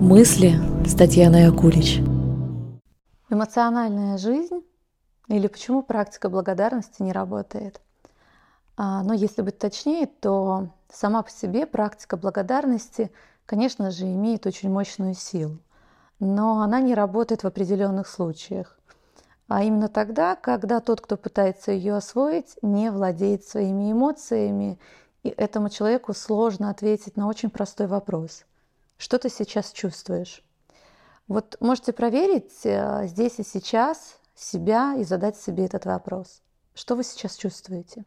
Мысли с Татьяной Акулич. Эмоциональная жизнь или почему практика благодарности не работает? А, но если быть точнее, то сама по себе практика благодарности, конечно же, имеет очень мощную силу, но она не работает в определенных случаях. А именно тогда, когда тот, кто пытается ее освоить, не владеет своими эмоциями, и этому человеку сложно ответить на очень простой вопрос. Что ты сейчас чувствуешь? Вот можете проверить э, здесь и сейчас себя и задать себе этот вопрос. Что вы сейчас чувствуете?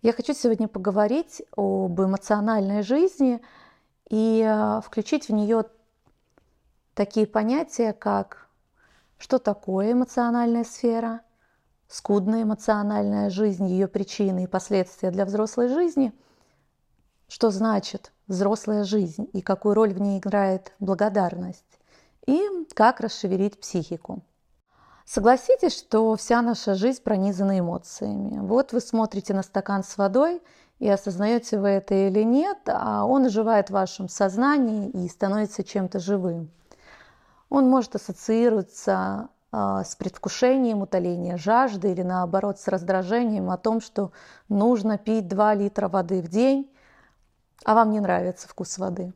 Я хочу сегодня поговорить об эмоциональной жизни и э, включить в нее такие понятия, как что такое эмоциональная сфера, скудная эмоциональная жизнь, ее причины и последствия для взрослой жизни, что значит взрослая жизнь и какую роль в ней играет благодарность, и как расшевелить психику. Согласитесь, что вся наша жизнь пронизана эмоциями. Вот вы смотрите на стакан с водой и осознаете вы это или нет, а он оживает в вашем сознании и становится чем-то живым. Он может ассоциироваться а, с предвкушением утоления жажды или наоборот с раздражением о том, что нужно пить 2 литра воды в день, а вам не нравится вкус воды.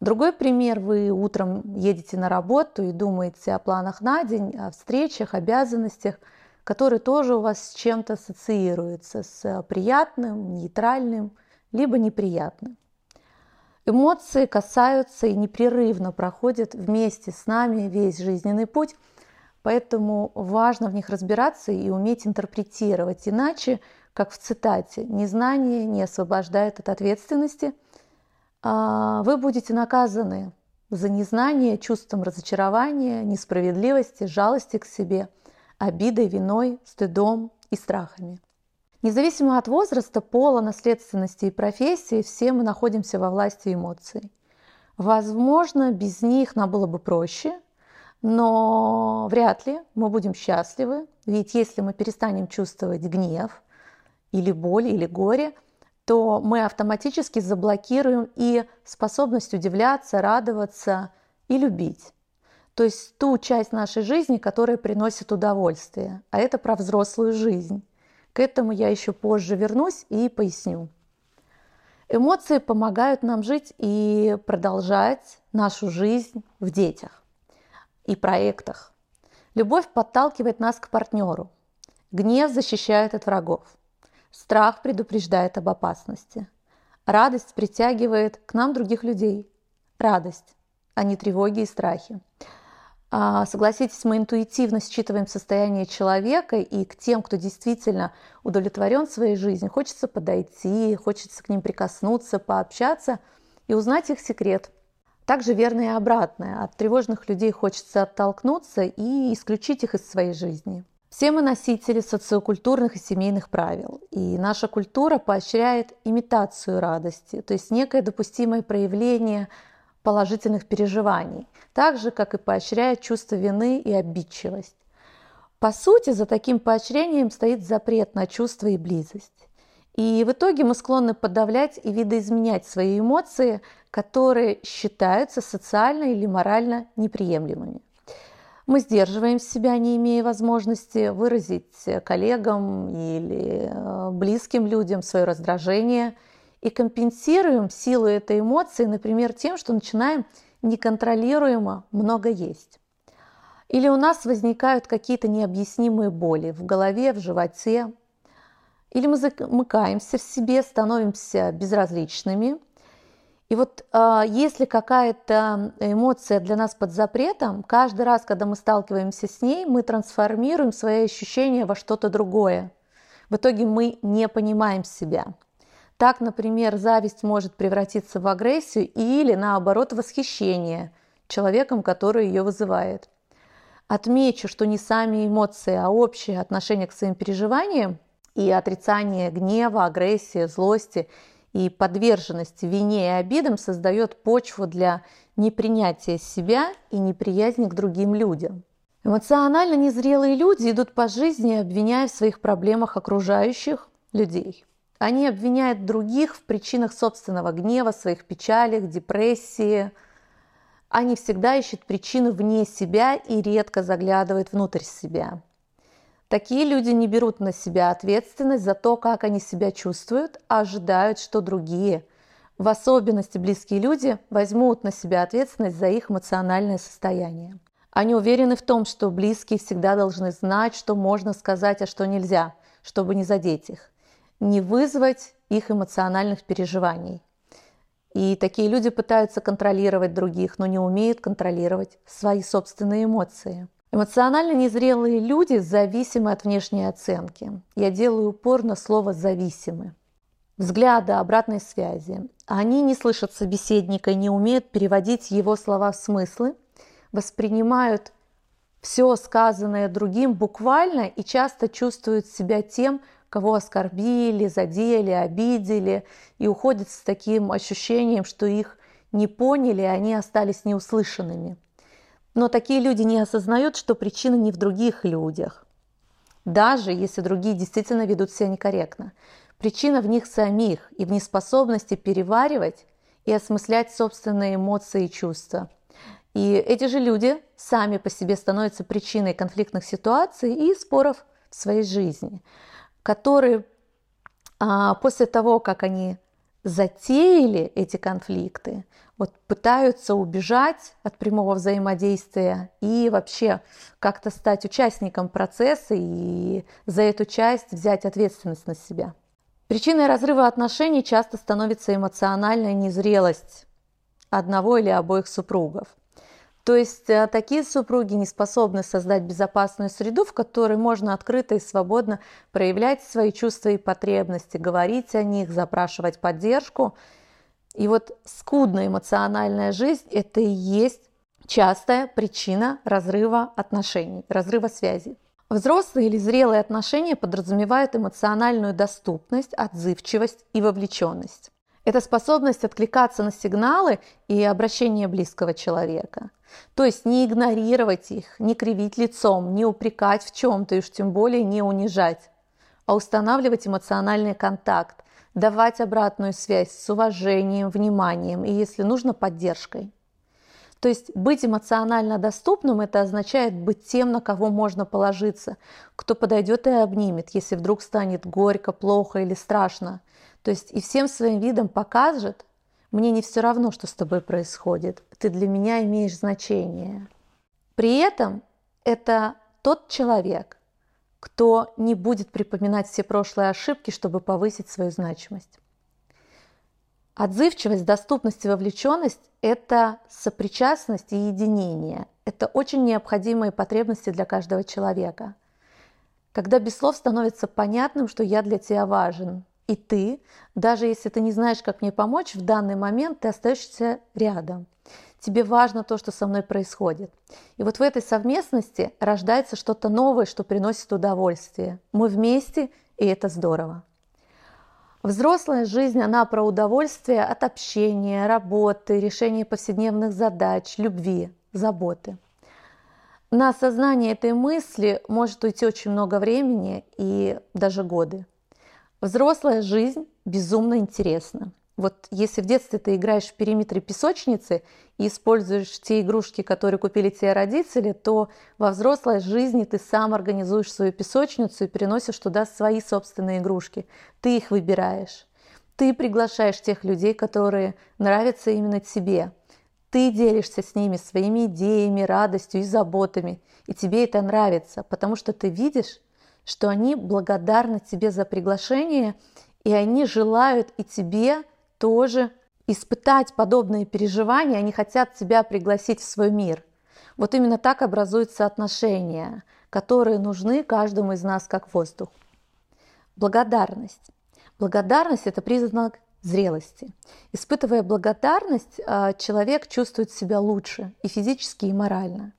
Другой пример. Вы утром едете на работу и думаете о планах на день, о встречах, обязанностях, которые тоже у вас с чем-то ассоциируются, с приятным, нейтральным, либо неприятным. Эмоции касаются и непрерывно проходят вместе с нами весь жизненный путь, поэтому важно в них разбираться и уметь интерпретировать. Иначе, как в цитате, незнание не освобождает от ответственности – а, вы будете наказаны за незнание чувством разочарования, несправедливости, жалости к себе, обидой, виной, стыдом и страхами. Независимо от возраста, пола, наследственности и профессии, все мы находимся во власти эмоций. Возможно, без них нам было бы проще, но вряд ли мы будем счастливы, ведь если мы перестанем чувствовать гнев или боль или горе, то мы автоматически заблокируем и способность удивляться, радоваться и любить. То есть ту часть нашей жизни, которая приносит удовольствие. А это про взрослую жизнь. К этому я еще позже вернусь и поясню. Эмоции помогают нам жить и продолжать нашу жизнь в детях и проектах. Любовь подталкивает нас к партнеру. Гнев защищает от врагов. Страх предупреждает об опасности. Радость притягивает к нам других людей. Радость, а не тревоги и страхи. А, согласитесь, мы интуитивно считываем состояние человека, и к тем, кто действительно удовлетворен своей жизнью, хочется подойти, хочется к ним прикоснуться, пообщаться и узнать их секрет. Также верно и обратное. От тревожных людей хочется оттолкнуться и исключить их из своей жизни. Все мы носители социокультурных и семейных правил, и наша культура поощряет имитацию радости, то есть некое допустимое проявление положительных переживаний, так же, как и поощряет чувство вины и обидчивость. По сути, за таким поощрением стоит запрет на чувства и близость. И в итоге мы склонны подавлять и видоизменять свои эмоции, которые считаются социально или морально неприемлемыми. Мы сдерживаем себя, не имея возможности выразить коллегам или э, близким людям свое раздражение и компенсируем силу этой эмоции, например, тем, что начинаем неконтролируемо много есть. Или у нас возникают какие-то необъяснимые боли в голове, в животе. Или мы замыкаемся в себе, становимся безразличными – и вот э, если какая-то эмоция для нас под запретом, каждый раз, когда мы сталкиваемся с ней, мы трансформируем свои ощущения во что-то другое. В итоге мы не понимаем себя. Так, например, зависть может превратиться в агрессию или, наоборот, восхищение человеком, который ее вызывает. Отмечу, что не сами эмоции, а общее отношение к своим переживаниям и отрицание гнева, агрессии, злости – и подверженность вине и обидам создает почву для непринятия себя и неприязни к другим людям. Эмоционально незрелые люди идут по жизни, обвиняя в своих проблемах окружающих людей. Они обвиняют других в причинах собственного гнева, своих печалях, депрессии. Они всегда ищут причины вне себя и редко заглядывают внутрь себя. Такие люди не берут на себя ответственность за то, как они себя чувствуют, а ожидают, что другие, в особенности близкие люди, возьмут на себя ответственность за их эмоциональное состояние. Они уверены в том, что близкие всегда должны знать, что можно сказать, а что нельзя, чтобы не задеть их, не вызвать их эмоциональных переживаний. И такие люди пытаются контролировать других, но не умеют контролировать свои собственные эмоции. Эмоционально незрелые люди зависимы от внешней оценки. Я делаю упор на слово «зависимы». Взгляда, обратной связи. Они не слышат собеседника и не умеют переводить его слова в смыслы, воспринимают все сказанное другим буквально и часто чувствуют себя тем, кого оскорбили, задели, обидели, и уходят с таким ощущением, что их не поняли, и они остались неуслышанными. Но такие люди не осознают, что причина не в других людях, даже если другие действительно ведут себя некорректно. Причина в них самих и в неспособности переваривать и осмыслять собственные эмоции и чувства. И эти же люди сами по себе становятся причиной конфликтных ситуаций и споров в своей жизни, которые а, после того, как они затеяли эти конфликты, вот пытаются убежать от прямого взаимодействия и вообще как-то стать участником процесса и за эту часть взять ответственность на себя. Причиной разрыва отношений часто становится эмоциональная незрелость одного или обоих супругов. То есть э, такие супруги не способны создать безопасную среду, в которой можно открыто и свободно проявлять свои чувства и потребности, говорить о них, запрашивать поддержку – и вот скудная эмоциональная жизнь – это и есть частая причина разрыва отношений, разрыва связи. Взрослые или зрелые отношения подразумевают эмоциональную доступность, отзывчивость и вовлеченность. Это способность откликаться на сигналы и обращение близкого человека. То есть не игнорировать их, не кривить лицом, не упрекать в чем-то и уж тем более не унижать, а устанавливать эмоциональный контакт, давать обратную связь с уважением, вниманием и, если нужно, поддержкой. То есть быть эмоционально доступным – это означает быть тем, на кого можно положиться, кто подойдет и обнимет, если вдруг станет горько, плохо или страшно. То есть и всем своим видом покажет, мне не все равно, что с тобой происходит, ты для меня имеешь значение. При этом это тот человек, кто не будет припоминать все прошлые ошибки, чтобы повысить свою значимость. Отзывчивость, доступность и вовлеченность – это сопричастность и единение. Это очень необходимые потребности для каждого человека. Когда без слов становится понятным, что я для тебя важен, и ты, даже если ты не знаешь, как мне помочь, в данный момент ты остаешься рядом. Тебе важно то, что со мной происходит. И вот в этой совместности рождается что-то новое, что приносит удовольствие. Мы вместе, и это здорово. Взрослая жизнь, она про удовольствие от общения, работы, решения повседневных задач, любви, заботы. На осознание этой мысли может уйти очень много времени и даже годы. Взрослая жизнь безумно интересна. Вот если в детстве ты играешь в периметре песочницы и используешь те игрушки, которые купили тебе родители, то во взрослой жизни ты сам организуешь свою песочницу и переносишь туда свои собственные игрушки. Ты их выбираешь. Ты приглашаешь тех людей, которые нравятся именно тебе. Ты делишься с ними своими идеями, радостью и заботами. И тебе это нравится, потому что ты видишь, что они благодарны тебе за приглашение, и они желают и тебе тоже испытать подобные переживания, они хотят тебя пригласить в свой мир. Вот именно так образуются отношения, которые нужны каждому из нас как воздух. Благодарность. Благодарность – это признак зрелости. Испытывая благодарность, а, человек чувствует себя лучше и физически, и морально.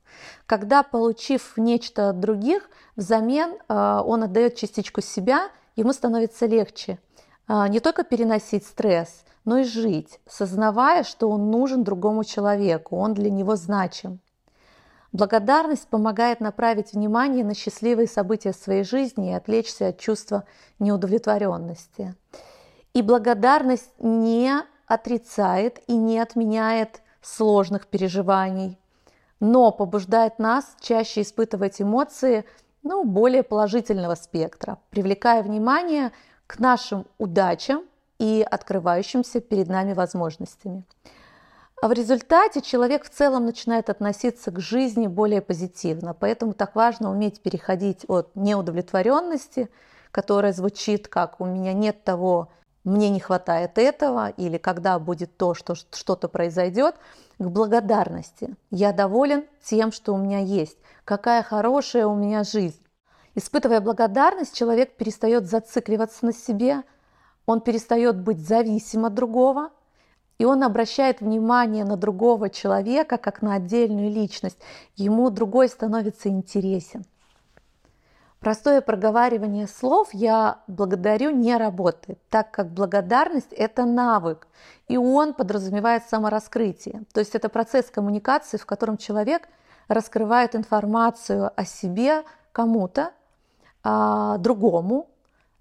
Когда, получив нечто от других, взамен а, он отдает частичку себя, ему становится легче а, не только переносить стресс, но и жить, сознавая, что он нужен другому человеку, он для него значим. Благодарность помогает направить внимание на счастливые события своей жизни и отвлечься от чувства неудовлетворенности. И благодарность не отрицает и не отменяет сложных переживаний, но побуждает нас чаще испытывать эмоции ну, более положительного спектра, привлекая внимание к нашим удачам и открывающимся перед нами возможностями. А в результате человек в целом начинает относиться к жизни более позитивно. Поэтому так важно уметь переходить от неудовлетворенности, которая звучит как «у меня нет того, мне не хватает этого» или «когда будет то, что что-то произойдет», к благодарности. Я доволен тем, что у меня есть. Какая хорошая у меня жизнь. Испытывая благодарность, человек перестает зацикливаться на себе, он перестает быть зависим от другого, и он обращает внимание на другого человека, как на отдельную личность. Ему другой становится интересен. Простое проговаривание слов «я благодарю» не работает, так как благодарность – это навык, и он подразумевает самораскрытие. То есть это процесс коммуникации, в котором человек раскрывает информацию о себе кому-то, а, другому,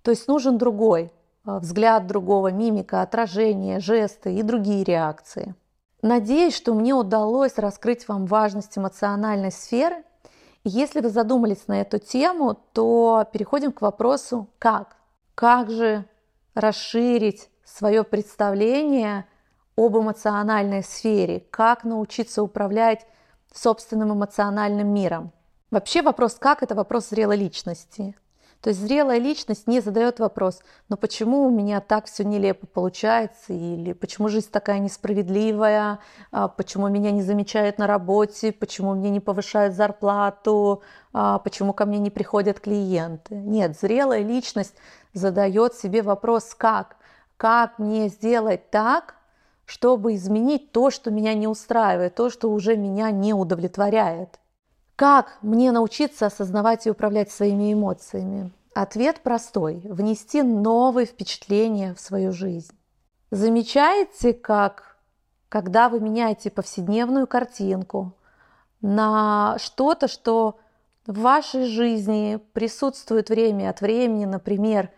то есть нужен другой а, взгляд другого, мимика, отражение, жесты и другие реакции. Надеюсь, что мне удалось раскрыть вам важность эмоциональной сферы. Если вы задумались на эту тему, то переходим к вопросу «как?». Как же расширить свое представление об эмоциональной сфере? Как научиться управлять собственным эмоциональным миром? Вообще вопрос «как» – это вопрос зрелой личности. То есть зрелая личность не задает вопрос, но почему у меня так все нелепо получается, или почему жизнь такая несправедливая, а почему меня не замечают на работе, почему мне не повышают зарплату, а почему ко мне не приходят клиенты. Нет, зрелая личность задает себе вопрос, как? Как мне сделать так, чтобы изменить то, что меня не устраивает, то, что уже меня не удовлетворяет. Как мне научиться осознавать и управлять своими эмоциями? Ответ простой – внести новые впечатления в свою жизнь. Замечаете, как, когда вы меняете повседневную картинку на что-то, что в вашей жизни присутствует время от времени, например,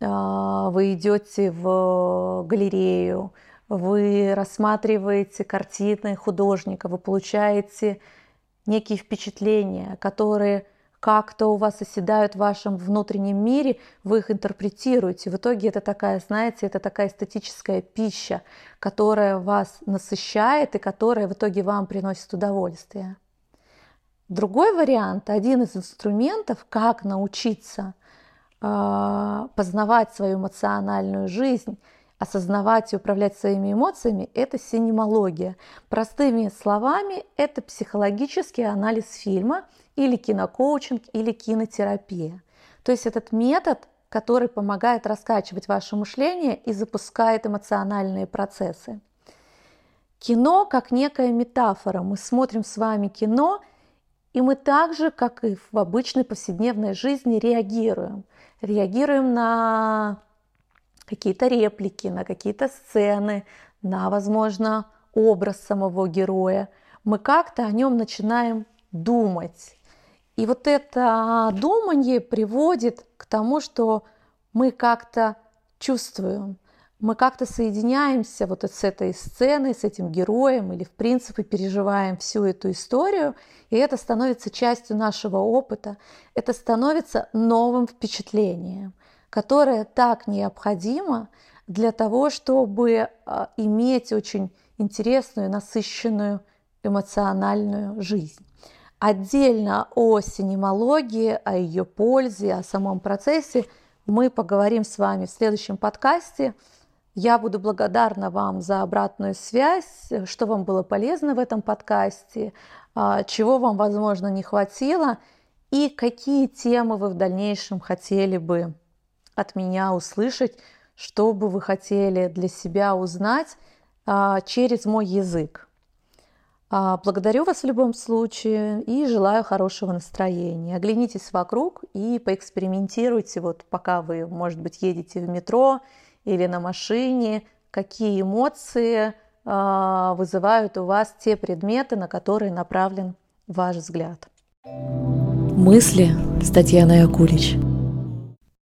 а, вы идете в галерею, вы рассматриваете картины художника, вы получаете некие впечатления, которые как-то у вас оседают в вашем внутреннем мире, вы их интерпретируете. В итоге это такая, знаете, это такая эстетическая пища, которая вас насыщает и которая в итоге вам приносит удовольствие. Другой вариант, один из инструментов, как научиться э, познавать свою эмоциональную жизнь – осознавать и управлять своими эмоциями – это синемология. Простыми словами, это психологический анализ фильма или кинокоучинг или кинотерапия. То есть этот метод, который помогает раскачивать ваше мышление и запускает эмоциональные процессы. Кино как некая метафора. Мы смотрим с вами кино, и мы так же, как и в обычной повседневной жизни, реагируем. Реагируем на какие-то реплики, на какие-то сцены, на, возможно, образ самого героя, мы как-то о нем начинаем думать. И вот это думание приводит к тому, что мы как-то чувствуем, мы как-то соединяемся вот с этой сценой, с этим героем или в принципе переживаем всю эту историю, и это становится частью нашего опыта, это становится новым впечатлением – которая так необходима для того, чтобы а, иметь очень интересную, насыщенную эмоциональную жизнь. Отдельно о синемологии, о ее пользе, о самом процессе мы поговорим с вами в следующем подкасте. Я буду благодарна вам за обратную связь, что вам было полезно в этом подкасте, а, чего вам, возможно, не хватило и какие темы вы в дальнейшем хотели бы от меня услышать, что бы вы хотели для себя узнать а, через мой язык. А, благодарю вас в любом случае и желаю хорошего настроения. Оглянитесь вокруг и поэкспериментируйте, вот пока вы, может быть, едете в метро или на машине, какие эмоции а, вызывают у вас те предметы, на которые направлен ваш взгляд. Мысли с Татьяной Акулич.